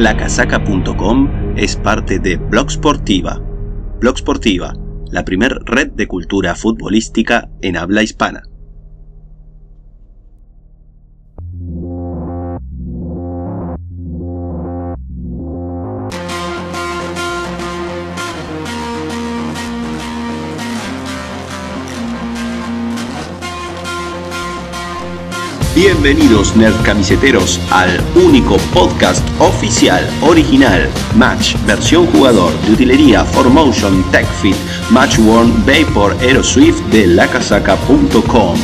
Lacasaca.com es parte de Blog Sportiva. Blog Sportiva, la primer red de cultura futbolística en habla hispana. Bienvenidos nerd camiseteros al único podcast oficial, original, Match, versión jugador de utilería, Formotion, TechFit, Matchworn, Vapor, Aeroswift de lacasaca.com.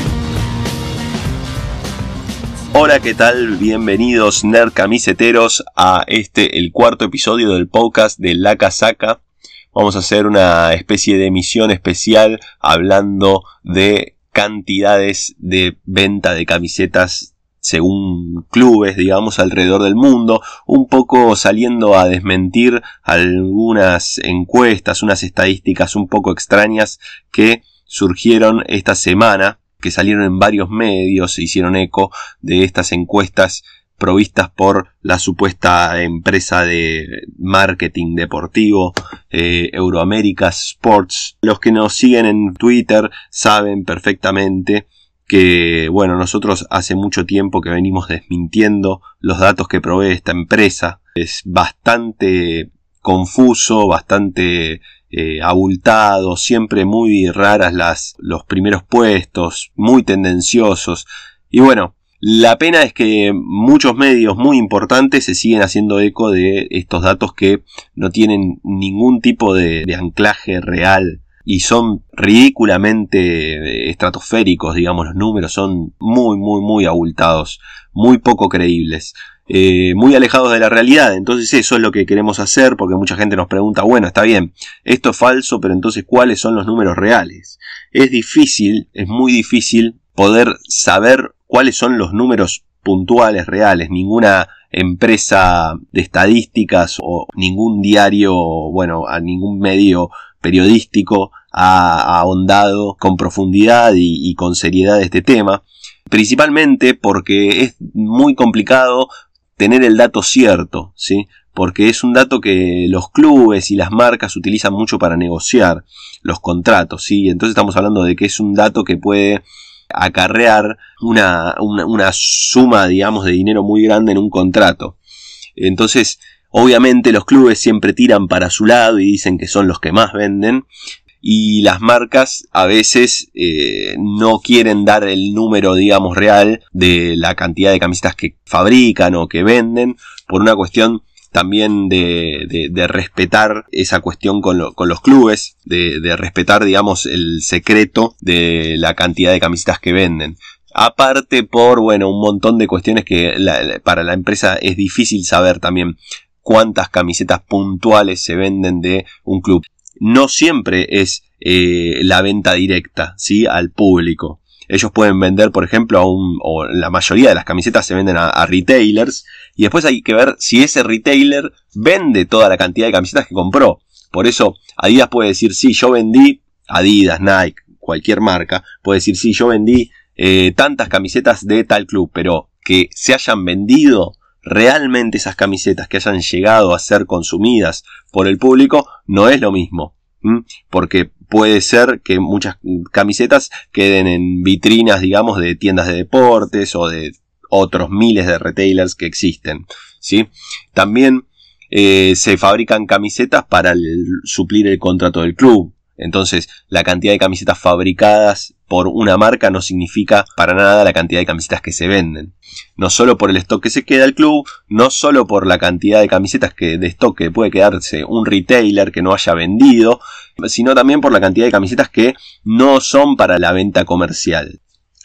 Hola, ¿qué tal? Bienvenidos nerd camiseteros a este, el cuarto episodio del podcast de La Casaca. Vamos a hacer una especie de emisión especial hablando de cantidades de venta de camisetas según clubes, digamos, alrededor del mundo, un poco saliendo a desmentir algunas encuestas, unas estadísticas un poco extrañas que surgieron esta semana, que salieron en varios medios, se hicieron eco de estas encuestas provistas por la supuesta empresa de marketing deportivo eh, Euroamerica Sports. Los que nos siguen en Twitter saben perfectamente que, bueno, nosotros hace mucho tiempo que venimos desmintiendo los datos que provee esta empresa. Es bastante confuso, bastante eh, abultado, siempre muy raras las, los primeros puestos, muy tendenciosos. Y bueno, la pena es que muchos medios muy importantes se siguen haciendo eco de estos datos que no tienen ningún tipo de, anclaje real y son ridículamente estratosféricos, digamos, los números son muy, muy, muy abultados, muy poco creíbles. Eh, muy alejados de la realidad. Entonces eso es lo que queremos hacer porque mucha gente nos pregunta, bueno, está bien, esto es falso, pero entonces ¿cuáles son los números reales? Es difícil, es muy difícil poder saber cuáles son los números puntuales, reales. Ninguna empresa de estadísticas o ningún diario, bueno, ningún medio periodístico ha ahondado con profundidad y, y con seriedad este tema. Principalmente porque es muy complicado tener el dato cierto, ¿sí? Porque es un dato que los clubes y las marcas utilizan mucho para negociar los contratos, ¿sí? Entonces estamos hablando de que es un dato que puede acarrear una, una, suma, digamos, de dinero muy grande en un contrato. Entonces, obviamente los clubes siempre tiran para su lado y dicen que son los que más venden. Y las marcas a veces eh, no quieren dar el número, digamos, real de la cantidad de camisetas que fabrican o que venden por una cuestión también de, respetar esa cuestión con, los clubes, de, respetar, digamos, el secreto de la cantidad de camisetas que venden. Aparte por, bueno, un montón de cuestiones que para la empresa es difícil saber también cuántas camisetas puntuales se venden de un club. No siempre es eh, la venta directa, ¿sí? Al público. Ellos pueden vender, por ejemplo, a un, o la mayoría de las camisetas se venden a, retailers, y después hay que ver si ese retailer vende toda la cantidad de camisetas que compró. Por eso, Adidas puede decir, sí, yo vendí, Adidas, Nike, cualquier marca, puede decir, sí, yo vendí eh, tantas camisetas de tal club, pero que se hayan vendido realmente esas camisetas, que hayan llegado a ser consumidas por el público, no es lo mismo. Porque puede ser que muchas camisetas queden en vitrinas, digamos, de tiendas de deportes o de otros miles de retailers que existen. ¿sí? También eh, se fabrican camisetas para suplir el contrato del club. Entonces, la cantidad de camisetas fabricadas por una marca no significa para nada la cantidad de camisetas que se venden. No solo por el stock que se queda el club, no solo por la cantidad de camisetas que de stock que puede quedarse un retailer que no haya vendido, sino también por la cantidad de camisetas que no son para la venta comercial.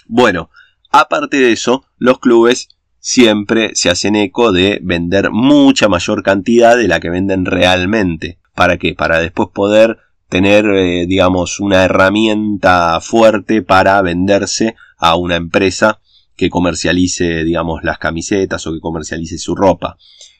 Bueno, aparte de eso, los clubes siempre se hacen eco de vender mucha mayor cantidad de la que venden realmente. ¿Para qué? Para después poder tener, eh, digamos, una herramienta fuerte para venderse a una empresa que comercialice, digamos, las camisetas o que comercialice su ropa.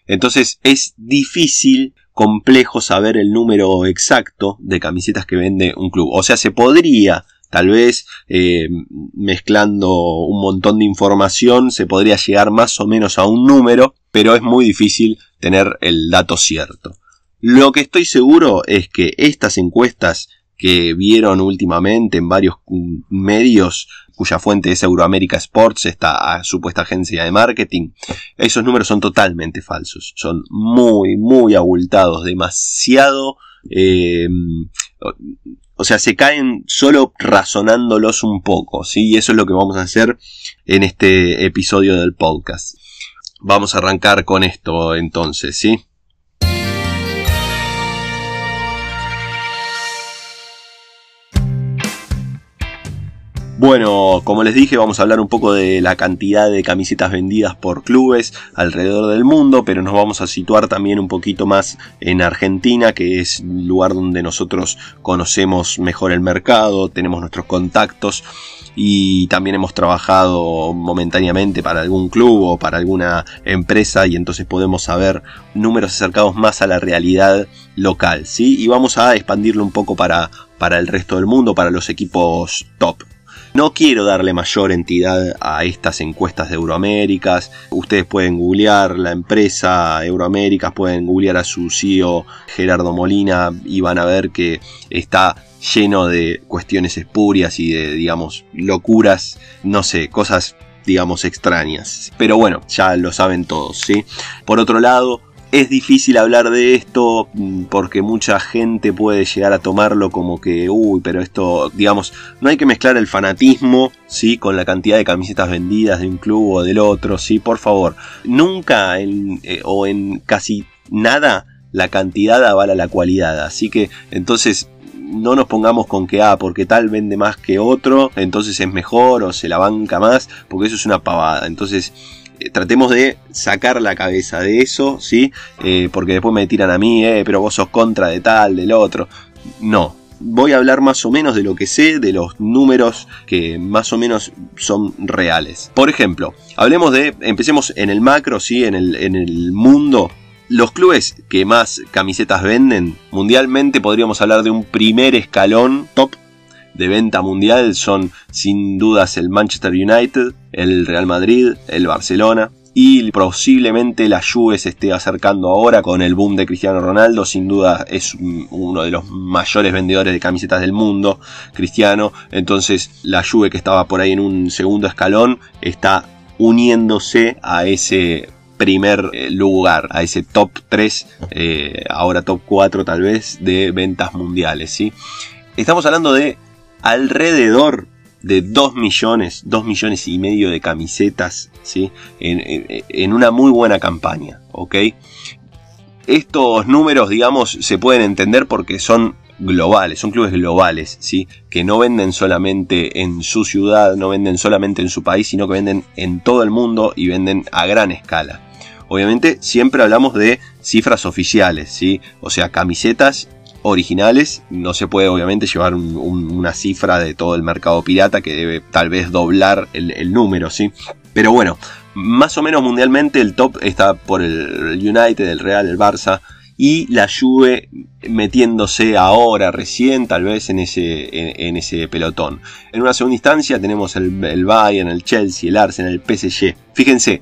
Entonces es difícil, complejo saber el número exacto de camisetas que vende un club. O sea, se podría, tal vez, eh, mezclando un montón de información, se podría llegar más o menos a un número, pero es muy difícil tener el dato cierto. Lo que estoy seguro es que estas encuestas que vieron últimamente en varios medios cuya fuente es Euroamerica Sports, esta supuesta agencia de marketing, esos números son totalmente falsos, son muy, muy abultados, demasiado... Eh, o sea, se caen solo razonándolos un poco, ¿sí? Y eso es lo que vamos a hacer en este episodio del podcast. Vamos a arrancar con esto entonces, ¿sí? Bueno, como les dije, vamos a hablar un poco de la cantidad de camisetas vendidas por clubes alrededor del mundo, pero nos vamos a situar también un poquito más en Argentina, que es el lugar donde nosotros conocemos mejor el mercado, tenemos nuestros contactos y también hemos trabajado momentáneamente para algún club o para alguna empresa y entonces podemos saber números acercados más a la realidad local, ¿sí? Y vamos a expandirlo un poco para, para el resto del mundo, para los equipos top. No quiero darle mayor entidad a estas encuestas de Euroaméricas. Ustedes pueden googlear la empresa Euroaméricas, pueden googlear a su CEO Gerardo Molina y van a ver que está lleno de cuestiones espurias y de, digamos, locuras, no sé, cosas, digamos, extrañas. Pero bueno, ya lo saben todos, ¿sí? Por otro lado, es difícil hablar de esto mm, porque mucha gente puede llegar a tomarlo como que, uy, pero esto, digamos, no hay que mezclar el fanatismo, ¿sí? Con la cantidad de camisetas vendidas de un club o del otro, ¿sí? Por favor, nunca eh, o en casi nada la cantidad avala la cualidad, así que entonces no nos pongamos con que, ah, porque tal vende más que otro, entonces es mejor o se la banca más, porque eso es una pavada, entonces tratemos de sacar la cabeza de eso, ¿sí? Eh, porque después me tiran a mí, eh, pero vos sos contra de tal, del otro. No, voy a hablar más o menos de lo que sé, de los números que más o menos son reales. Por ejemplo, hablemos de, empecemos en el macro, ¿sí? En el, en el mundo. Los clubes que más camisetas venden mundialmente podríamos hablar de un primer escalón top de venta mundial son sin dudas el Manchester United, el Real Madrid, el Barcelona y posiblemente la Juve se esté acercando ahora con el boom de Cristiano Ronaldo, sin duda es uno de los mayores vendedores de camisetas del mundo, Cristiano, entonces la Juve que estaba por ahí en un segundo escalón está uniéndose a ese primer eh, lugar, a ese top 3, eh, ahora top 4 tal vez, de ventas mundiales. ¿sí? Estamos hablando de alrededor de 2 millones, 2 millones y medio de camisetas, ¿sí? En, una muy buena campaña, ¿ok? Estos números, digamos, se pueden entender porque son globales, son clubes globales, ¿sí? Que no venden solamente en su ciudad, no venden solamente en su país, sino que venden en todo el mundo y venden a gran escala. Obviamente siempre hablamos de cifras oficiales, ¿sí? O sea, camisetas originales. No se puede obviamente llevar una cifra de todo el mercado pirata que debe tal vez doblar el, número, ¿sí? Pero bueno, más o menos mundialmente el top está por el United, el Real, el Barça y la Juve metiéndose ahora recién tal vez en ese, en, ese pelotón. En una segunda instancia tenemos el, el Bayern, el Chelsea, el Arsenal, el PSG. Fíjense,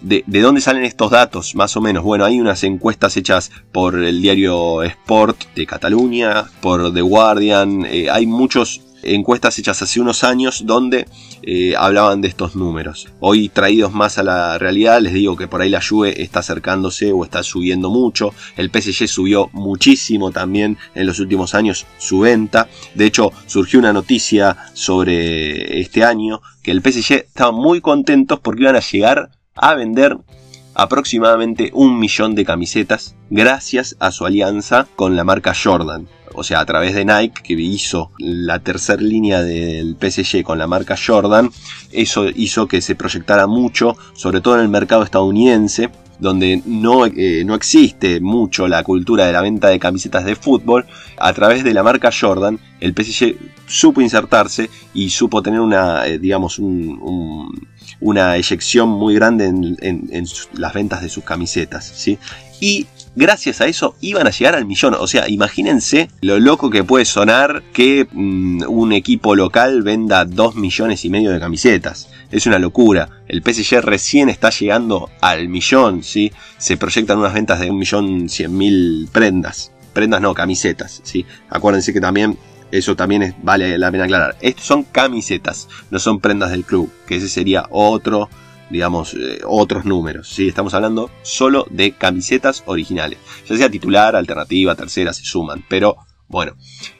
de, dónde salen estos datos, más o menos. Bueno, hay unas encuestas hechas por el diario Sport de Cataluña, por The Guardian, eh, hay muchas encuestas hechas hace unos años donde eh, hablaban de estos números. Hoy traídos más a la realidad, les digo que por ahí la Juve está acercándose o está subiendo mucho. El PSG subió muchísimo también en los últimos años su venta. De hecho, surgió una noticia sobre este año que el PSG estaba muy contentos porque iban a llegar a vender aproximadamente un millón de camisetas gracias a su alianza con la marca Jordan. O sea, a través de Nike, que hizo la tercera línea del PSG con la marca Jordan, eso hizo que se proyectara mucho, sobre todo en el mercado estadounidense, donde no, eh, no, existe mucho la cultura de la venta de camisetas de fútbol, a través de la marca Jordan, el PSG supo insertarse y supo tener una, eh, digamos, una eyección muy grande en, las ventas de sus camisetas. ¿sí? y gracias a eso iban a llegar al millón. O sea, imagínense lo loco que puede sonar que mm, un equipo local venda 2 millones y medio de camisetas. Es una locura. El PSG recién está llegando al millón, ¿sí? Se proyectan unas ventas de un millón cien mil prendas. Prendas no, camisetas, ¿sí? Acuérdense que también eso también vale la pena aclarar. Estos son camisetas, no son prendas del club, que ese sería otro digamos, eh, otros números. ¿sí? Estamos hablando solo de camisetas originales. Ya sea titular, alternativa, tercera, se suman. Pero bueno,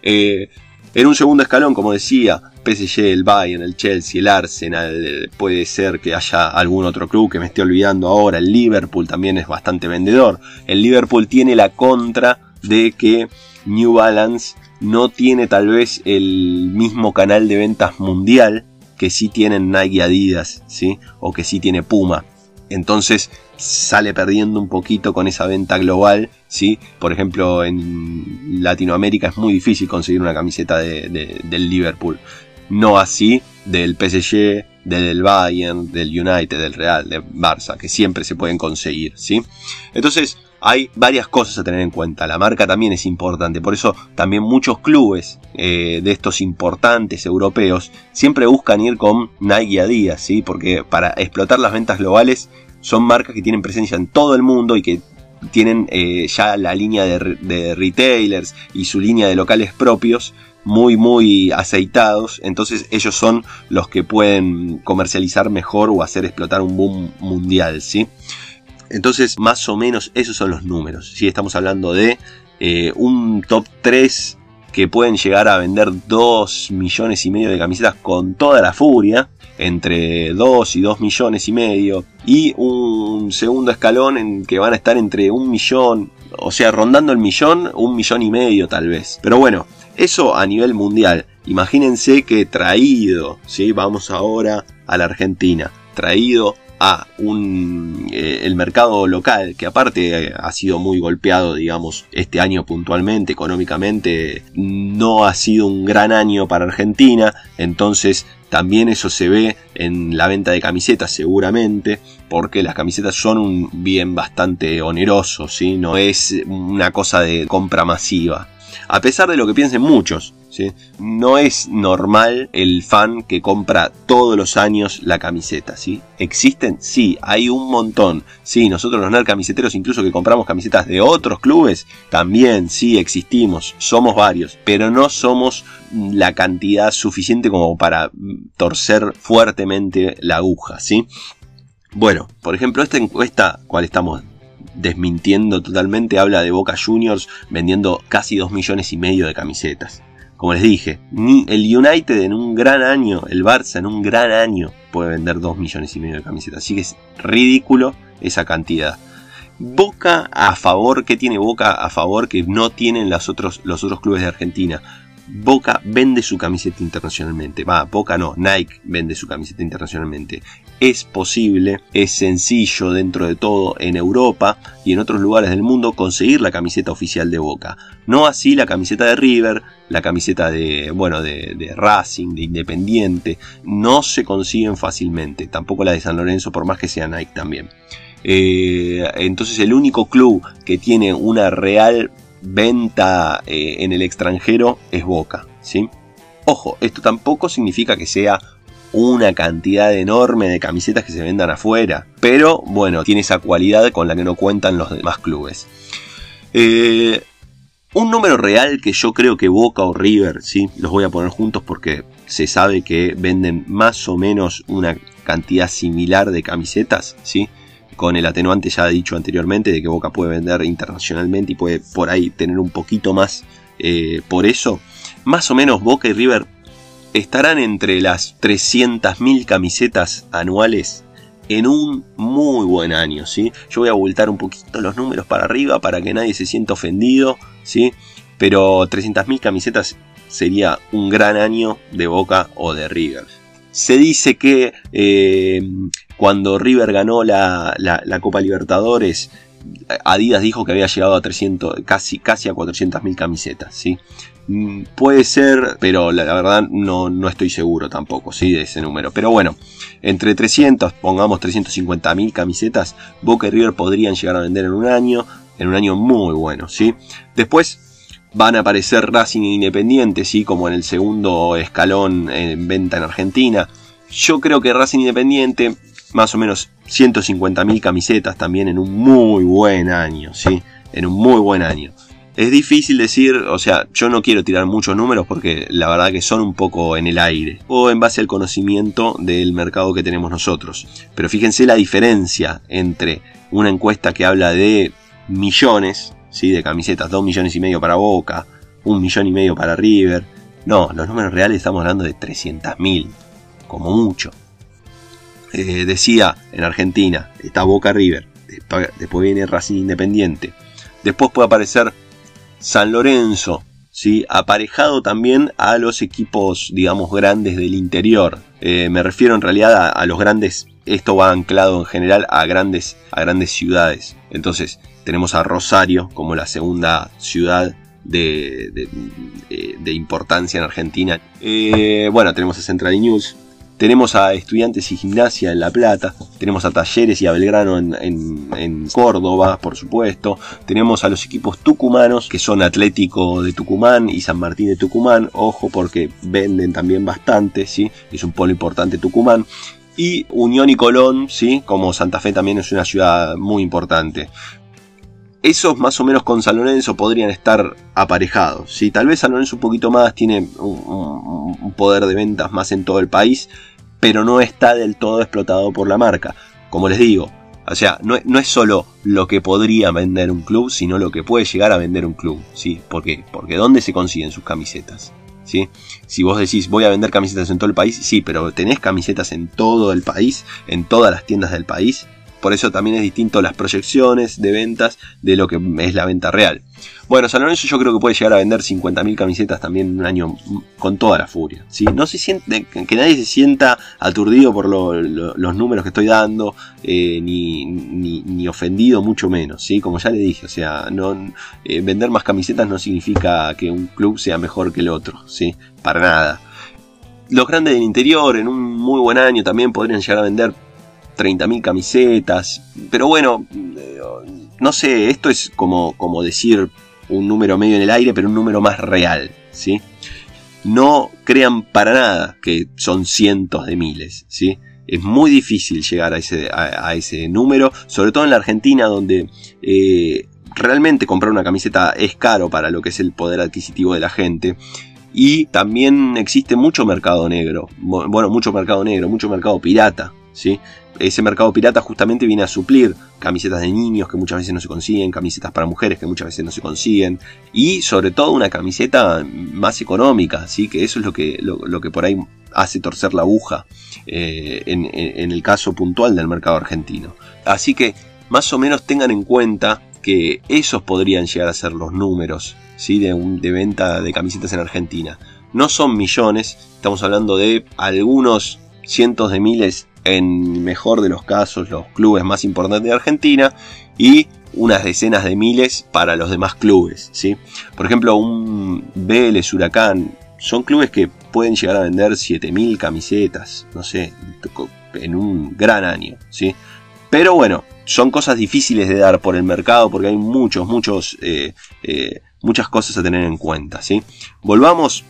eh, en un segundo escalón, como decía, PSG, el Bayern, el Chelsea, el Arsenal, puede ser que haya algún otro club que me esté olvidando ahora. El Liverpool también es bastante vendedor. El Liverpool tiene la contra de que New Balance no tiene tal vez el mismo canal de ventas mundial que sí tienen Nike Adidas, ¿sí? O que sí tiene Puma. Entonces sale perdiendo un poquito con esa venta global, ¿sí? Por ejemplo, en Latinoamérica es muy difícil conseguir una camiseta del Liverpool. No así del PSG, del Bayern, del United, del Real, de Barça, que siempre se pueden conseguir, ¿sí? Entonces, hay varias cosas a tener en cuenta. La marca también es importante. Por eso también muchos clubes eh, de estos importantes europeos siempre buscan ir con Nike y Adidas, ¿sí? Porque para explotar las ventas globales son marcas que tienen presencia en todo el mundo y que tienen eh, ya la línea de, retailers y su línea de locales propios muy muy aceitados entonces ellos son los que pueden comercializar mejor o hacer explotar un boom mundial ¿sí? Entonces, más o menos esos son los números. Si estamos hablando de eh, un top 3 que pueden llegar a vender 2 millones y medio de camisetas con toda la furia, entre 2 y 2 millones y medio, y un segundo escalón en que van a estar entre un millón, o sea, rondando el millón, un millón y medio tal vez. Pero bueno, eso a nivel mundial. Imagínense que traído, ¿sí? vamos ahora a la Argentina, traído a un, eh, el mercado local, que aparte eh, ha sido muy golpeado, digamos, este año puntualmente, económicamente, no ha sido un gran año para Argentina, entonces también eso se ve en la venta de camisetas seguramente, porque las camisetas son un bien bastante oneroso, ¿sí? no es una cosa de compra masiva. A pesar de lo que piensen muchos, no es normal el fan que compra todos los años la camiseta, ¿sí? ¿Existen? Sí, hay un montón. Sí, nosotros los camiseteros, incluso que compramos camisetas de otros clubes, también sí existimos, somos varios, pero no somos la cantidad suficiente como para torcer fuertemente la aguja, ¿sí? Bueno, por ejemplo, esta encuesta, cual estamos desmintiendo totalmente, habla de Boca Juniors vendiendo casi 2 millones y medio de camisetas. Como les dije, ni el United en un gran año, el Barça en un gran año puede vender 2 millones y medio de camisetas. Así que es ridículo esa cantidad. Boca a favor, ¿qué tiene Boca a favor que no tienen los otros, los otros clubes de Argentina? Boca vende su camiseta internacionalmente. Va, Boca no, Nike vende su camiseta internacionalmente. Es posible, es sencillo dentro de todo en Europa y en otros lugares del mundo conseguir la camiseta oficial de Boca. No así la camiseta de River, la camiseta de, bueno, de, Racing, de Independiente. No se consiguen fácilmente. Tampoco la de San Lorenzo, por más que sea Nike también. Eh, entonces el único club que tiene una real venta eh, en el extranjero es Boca, ¿sí? Ojo, esto tampoco significa que sea una cantidad enorme de camisetas que se vendan afuera, pero bueno, tiene esa cualidad con la que no cuentan los demás clubes. Eh, un número real que yo creo que Boca o River, ¿sí? los voy a poner juntos porque se sabe que venden más o menos una cantidad similar de camisetas, ¿sí? Con el atenuante ya dicho anteriormente de que Boca puede vender internacionalmente y puede por ahí tener un poquito más eh, por eso, más o menos Boca y River estarán entre las 300.000 camisetas anuales en un muy buen año, ¿sí? Yo voy a voltar un poquito los números para arriba para que nadie se sienta ofendido, ¿sí? Pero 300.000 camisetas sería un gran año de Boca o de River. Se dice que eh, cuando River ganó la, Copa Libertadores, Adidas dijo que había llegado a 300, casi, casi a 400.000 camisetas, ¿sí? Mm, puede ser, pero la, verdad no, no, estoy seguro tampoco, ¿sí? De ese número. Pero bueno, entre 300, pongamos 350.000 camisetas, Boca y River podrían llegar a vender en un año. en un año muy bueno, ¿sí? Después van a aparecer Racing Independiente, ¿sí? Como en el segundo escalón en venta en Argentina. Yo creo que Racing Independiente, más o menos 150.000 camisetas también en un muy buen año, ¿sí? En un muy buen año. Es difícil decir, o sea, yo no quiero tirar muchos números porque la verdad que son un poco en el aire o en base al conocimiento del mercado que tenemos nosotros. Pero fíjense la diferencia entre una encuesta que habla de millones, ¿sí? de camisetas, 2 millones y medio para Boca, un millón y medio para River. No, los números reales estamos hablando de 300.000, como mucho. Eh, decía en Argentina, está Boca River, después viene Racing Independiente, después puede aparecer San Lorenzo, ¿sí? aparejado también a los equipos, digamos, grandes del interior. Eh, me refiero en realidad a, los grandes, esto va anclado en general a grandes, a grandes ciudades. Entonces, tenemos a Rosario como la segunda ciudad de, importancia en Argentina. Eh, bueno, tenemos a Central News, tenemos a Estudiantes y Gimnasia en La Plata, tenemos a Talleres y a Belgrano en, Córdoba, por supuesto, tenemos a los equipos tucumanos, que son Atlético de Tucumán y San Martín de Tucumán, ojo porque venden también bastante, ¿sí? es un polo importante Tucumán, y Unión y Colón, ¿sí? como Santa Fe también es una ciudad muy importante esos más o menos con San Lorenzo podrían estar aparejados. ¿sí? Tal vez San Lorenzo un poquito más tiene un, poder de ventas más en todo el país, pero no está del todo explotado por la marca. Como les digo, o sea, no, es solo lo que podría vender un club, sino lo que puede llegar a vender un club. ¿sí? ¿Por qué? Porque ¿dónde se consiguen sus camisetas? ¿Sí? Si vos decís voy a vender camisetas en todo el país, sí, pero tenés camisetas en todo el país, en todas las tiendas del país, por eso también es distinto las proyecciones de ventas de lo que es la venta real. Bueno, San Lorenzo yo creo que puede llegar a vender 50.000 camisetas también en un año con toda la furia. ¿sí? No se siente, que nadie se sienta aturdido por los números que estoy dando, eh, ni, ofendido, mucho menos. ¿sí? Como ya le dije, o sea, no, eh, vender más camisetas no significa que un club sea mejor que el otro. ¿sí? Para nada. Los grandes del interior en un muy buen año también podrían llegar a vender 30.000 camisetas. Pero bueno, eh, no sé, esto es como, como decir un número medio en el aire, pero un número más real, ¿sí? No crean para nada que son cientos de miles, ¿sí? Es muy difícil llegar a ese, a, ese número, sobre todo en la Argentina, donde eh, realmente comprar una camiseta es caro para lo que es el poder adquisitivo de la gente. Y también existe mucho mercado negro, bueno, mucho mercado negro, mucho mercado pirata, ¿sí? Ese mercado pirata justamente viene a suplir camisetas de niños que muchas veces no se consiguen, camisetas para mujeres que muchas veces no se consiguen y sobre todo una camiseta más económica, ¿sí? que eso es lo que, lo, que por ahí hace torcer la aguja eh, en, el caso puntual del mercado argentino. Así que más o menos tengan en cuenta que esos podrían llegar a ser los números ¿sí? de, de venta de camisetas en Argentina. No son millones, estamos hablando de algunos cientos de miles en mejor de los casos los clubes más importantes de Argentina y unas decenas de miles para los demás clubes. ¿sí? Por ejemplo, un Vélez, Huracán, son clubes que pueden llegar a vender 7.000 camisetas, no sé, en un gran año. ¿sí? Pero bueno, son cosas difíciles de dar por el mercado porque hay muchos, muchos, eh, eh, muchas cosas a tener en cuenta. ¿sí? Volvamos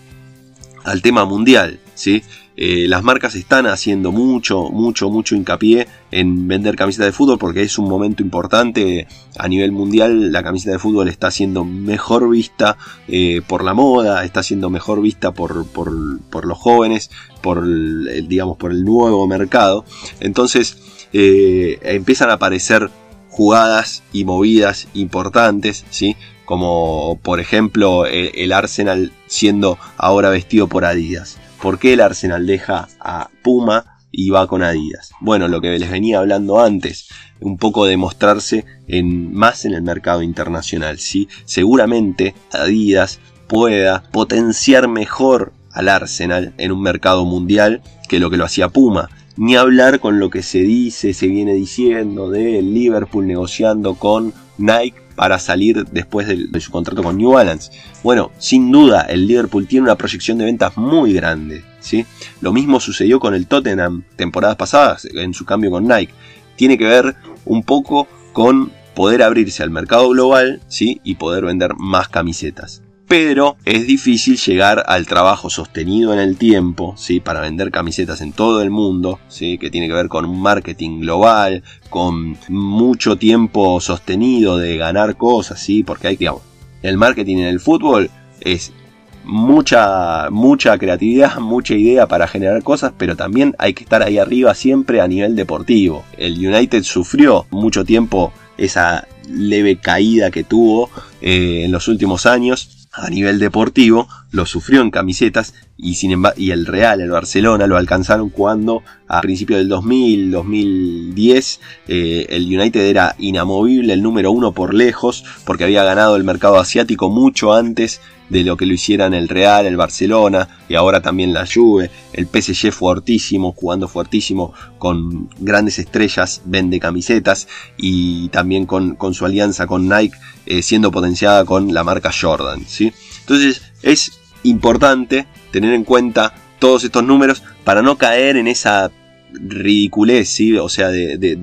al tema mundial. ¿sí? Eh, las marcas están haciendo mucho, mucho, mucho hincapié en vender camisetas de fútbol porque es un momento importante a nivel mundial. La camiseta de fútbol está siendo mejor vista eh, por la moda, está siendo mejor vista por, los jóvenes, por el, digamos, por el nuevo mercado. Entonces eh, empiezan a aparecer jugadas y movidas importantes, ¿sí? como por ejemplo el Arsenal siendo ahora vestido por Adidas. ¿Por qué el Arsenal deja a Puma y va con Adidas? Bueno, lo que les venía hablando antes, un poco de mostrarse en, más en el mercado internacional. ¿sí? Seguramente Adidas pueda potenciar mejor al Arsenal en un mercado mundial que lo que lo hacía Puma. Ni hablar con lo que se dice, se viene diciendo de Liverpool negociando con Nike para salir después de, su contrato con New Balance. Bueno, sin duda el Liverpool tiene una proyección de ventas muy grande. ¿sí? Lo mismo sucedió con el Tottenham temporadas pasadas en su cambio con Nike. Tiene que ver un poco con poder abrirse al mercado global, ¿sí? Y poder vender más camisetas pero es difícil llegar al trabajo sostenido en el tiempo, ¿sí? para vender camisetas en todo el mundo, ¿sí? que tiene que ver con un marketing global, con mucho tiempo sostenido de ganar cosas, ¿sí? porque hay que, el marketing en el fútbol es mucha, mucha creatividad, mucha idea para generar cosas, pero también hay que estar ahí arriba siempre a nivel deportivo. El United sufrió mucho tiempo esa leve caída que tuvo eh, en los últimos años a nivel deportivo, lo sufrió en camisetas y, sin y el Real, el Barcelona, lo alcanzaron cuando a principios del 2000, 2010, eh, el United era inamovible, el número uno por lejos, porque había ganado el mercado asiático mucho antes de lo que lo hicieran el Real, el Barcelona y ahora también la Juve, el PSG fuertísimo, jugando fuertísimo con grandes estrellas, vende camisetas y también con, con su alianza con Nike eh, siendo potenciada con la marca Jordan, ¿sí? Entonces es importante tener en cuenta todos estos números para no caer en esa ridiculez, ¿sí? o sea, de,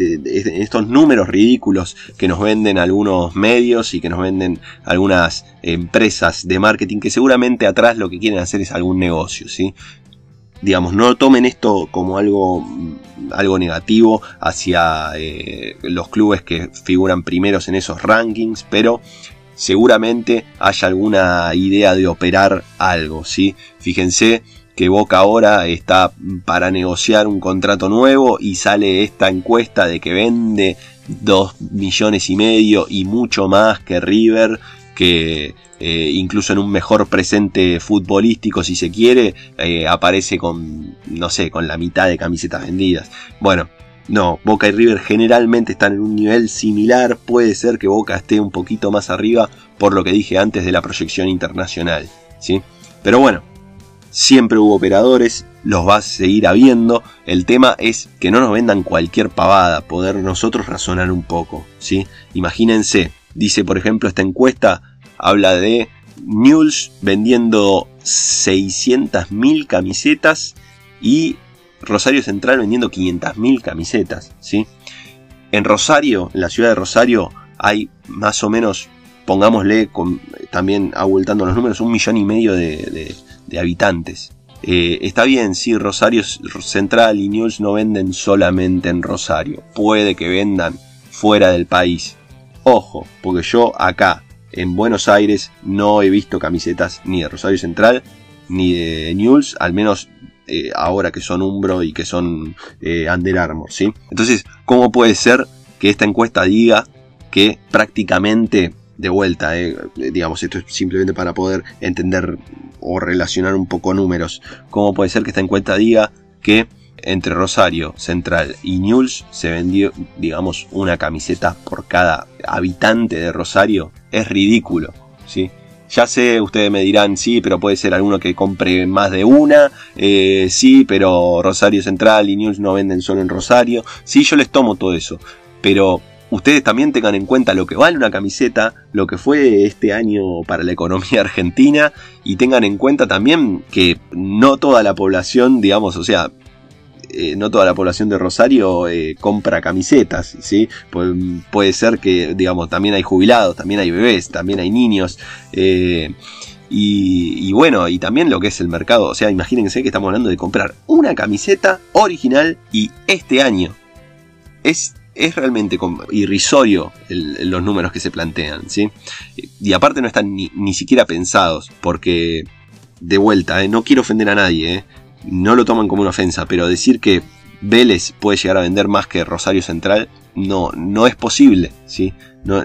estos números ridículos que nos venden algunos medios y que nos venden algunas empresas de marketing que seguramente atrás lo que quieren hacer es algún negocio, ¿sí? Digamos, no tomen esto como algo, algo negativo hacia eh, los clubes que figuran primeros en esos rankings, pero seguramente haya alguna idea de operar algo, ¿sí? Fíjense que Boca ahora está para negociar un contrato nuevo y sale esta encuesta de que vende 2 millones y medio y mucho más que River, que eh, incluso en un mejor presente futbolístico si se quiere, eh, aparece con, no sé, con la mitad de camisetas vendidas. Bueno, no, Boca y River generalmente están en un nivel similar, puede ser que Boca esté un poquito más arriba por lo que dije antes de la proyección internacional, ¿sí? Pero bueno, siempre hubo operadores, los va a seguir habiendo. El tema es que no nos vendan cualquier pavada, poder nosotros razonar un poco, ¿sí? Imagínense, dice por ejemplo esta encuesta, habla de News vendiendo 600.000 camisetas y Rosario Central vendiendo 500.000 camisetas, ¿sí? En Rosario, en la ciudad de Rosario, hay más o menos, pongámosle, con, también abultando los números, un millón y medio de habitantes. Eh, está bien, sí, Rosario Central y News no venden solamente en Rosario, puede que vendan fuera del país. Ojo, porque yo acá, en Buenos Aires, no he visto camisetas ni de Rosario Central ni de News, al menos eh, ahora que son Umbro y que son eh, Under Armour, ¿sí? Entonces, ¿cómo puede ser que esta encuesta diga que prácticamente de vuelta, eh, digamos, esto es simplemente para poder entender o relacionar un poco números. ¿Cómo puede ser que esta encuesta diga que entre Rosario, Central y News se vendió, digamos, una camiseta por cada habitante de Rosario? Es ridículo, ¿sí? Ya sé, ustedes me dirán, sí, pero puede ser alguno que compre más de una, eh, sí, pero Rosario Central y News no venden solo en Rosario. Sí, yo les tomo todo eso, pero ustedes también tengan en cuenta lo que vale una camiseta, lo que fue este año para la economía argentina y tengan en cuenta también que no toda la población, digamos, o sea, eh, no toda la población de Rosario eh, compra camisetas, ¿sí? puede ser que, digamos, también hay jubilados, también hay bebés, también hay niños. Eh, y, bueno, y también lo que es el mercado. O sea, imagínense que estamos hablando de comprar una camiseta original y este año. Es es realmente irrisorio los números que se plantean, ¿sí? Y aparte no están ni, siquiera pensados, porque, de vuelta, no quiero ofender a nadie, ¿eh? No lo toman como una ofensa, pero decir que Vélez puede llegar a vender más que Rosario Central, no, no es posible, ¿sí?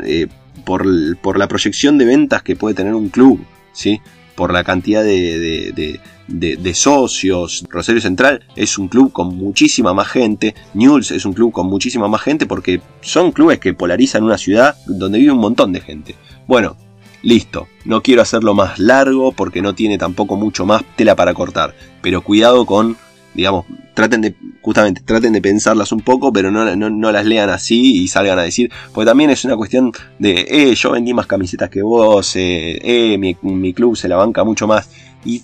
Eh, por, por, la proyección de ventas que puede tener un club, ¿sí? por la cantidad de, de, socios. Rosario Central es un club con muchísima más gente. Newell's es un club con muchísima más gente porque son clubes que polarizan una ciudad donde vive un montón de gente. Bueno, listo. No quiero hacerlo más largo porque no tiene tampoco mucho más tela para cortar. Pero cuidado con digamos, traten de, justamente, traten de pensarlas un poco, pero no, no, las lean así y salgan a decir, porque también es una cuestión de, eh, yo vendí más camisetas que vos, eh, eh mi, club se la banca mucho más, y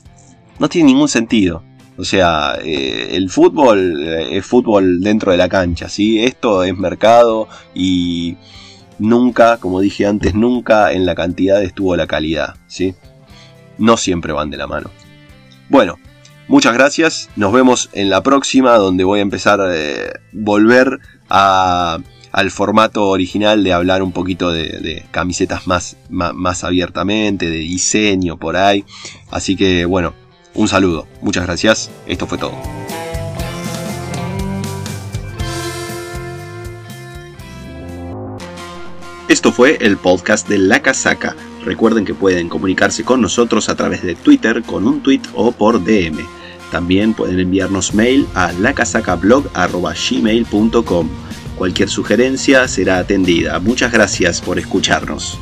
no tiene ningún sentido. O sea, eh, el fútbol es fútbol dentro de la cancha, ¿sí? Esto es mercado y nunca, como dije antes, nunca en la cantidad estuvo la calidad, ¿sí? No siempre van de la mano. Bueno, muchas gracias, nos vemos en la próxima donde voy a empezar a eh, volver al formato original de hablar un poquito de, camisetas más, más abiertamente, de diseño por ahí. Así que bueno, un saludo, muchas gracias, esto fue todo. Esto fue el podcast de La Casaca. Recuerden que pueden comunicarse con nosotros a través de Twitter con un tweet o por DM. También pueden enviarnos mail a lacasacablog.gmail.com. Cualquier sugerencia será atendida. Muchas gracias por escucharnos.